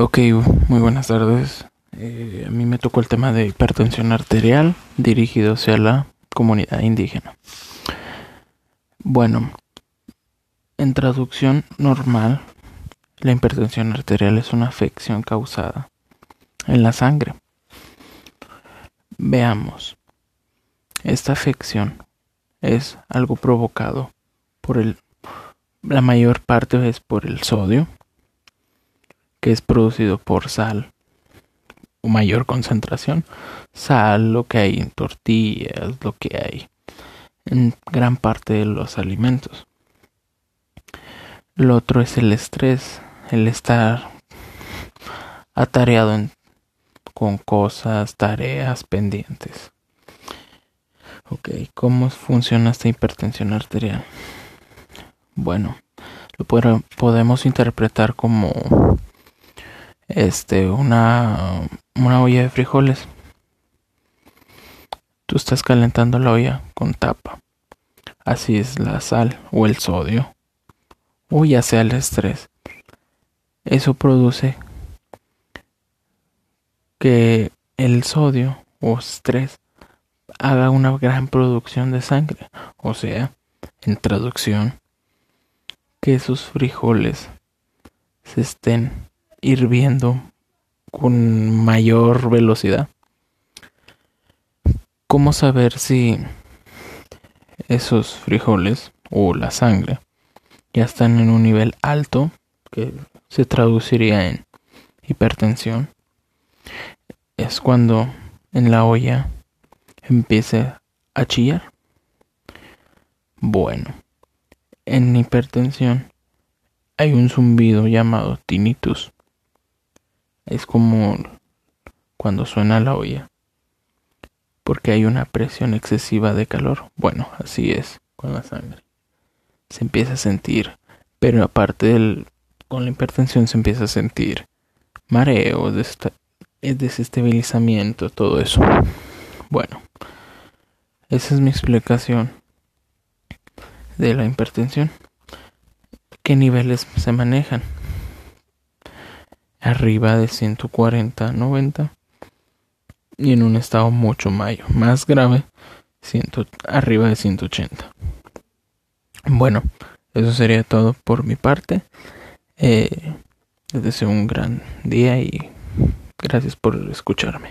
Ok, muy buenas tardes. Eh, a mí me tocó el tema de hipertensión arterial dirigido hacia la comunidad indígena. Bueno, en traducción normal, la hipertensión arterial es una afección causada en la sangre. Veamos, esta afección es algo provocado por el, la mayor parte es por el sodio, que es producido por sal o mayor concentración. Sal, lo que hay en tortillas, lo que hay en gran parte de los alimentos. Lo otro es el estrés, el estar atareado con cosas, tareas pendientes. Ok, ¿cómo funciona esta hipertensión arterial? Bueno, lo podemos interpretar como este, una, una olla de frijoles. Tú estás calentando la olla con tapa. Así es la sal o el sodio. O ya sea el estrés. Eso produce que el sodio o estrés haga una gran producción de sangre. O sea, en traducción, que esos frijoles se estén hirviendo con mayor velocidad. ¿Cómo saber si esos frijoles o la sangre ya están en un nivel alto que se traduciría en hipertensión? Es cuando en la olla empiece a chillar. Bueno, en hipertensión hay un zumbido llamado tinnitus es como cuando suena la olla. Porque hay una presión excesiva de calor. Bueno, así es con la sangre. Se empieza a sentir, pero aparte del con la hipertensión se empieza a sentir mareo, desestabilizamiento, todo eso. Bueno, esa es mi explicación de la hipertensión. ¿Qué niveles se manejan? Arriba de 140, 90 y en un estado mucho mayor, más grave, arriba de 180. Bueno, eso sería todo por mi parte. Eh, les deseo un gran día y gracias por escucharme.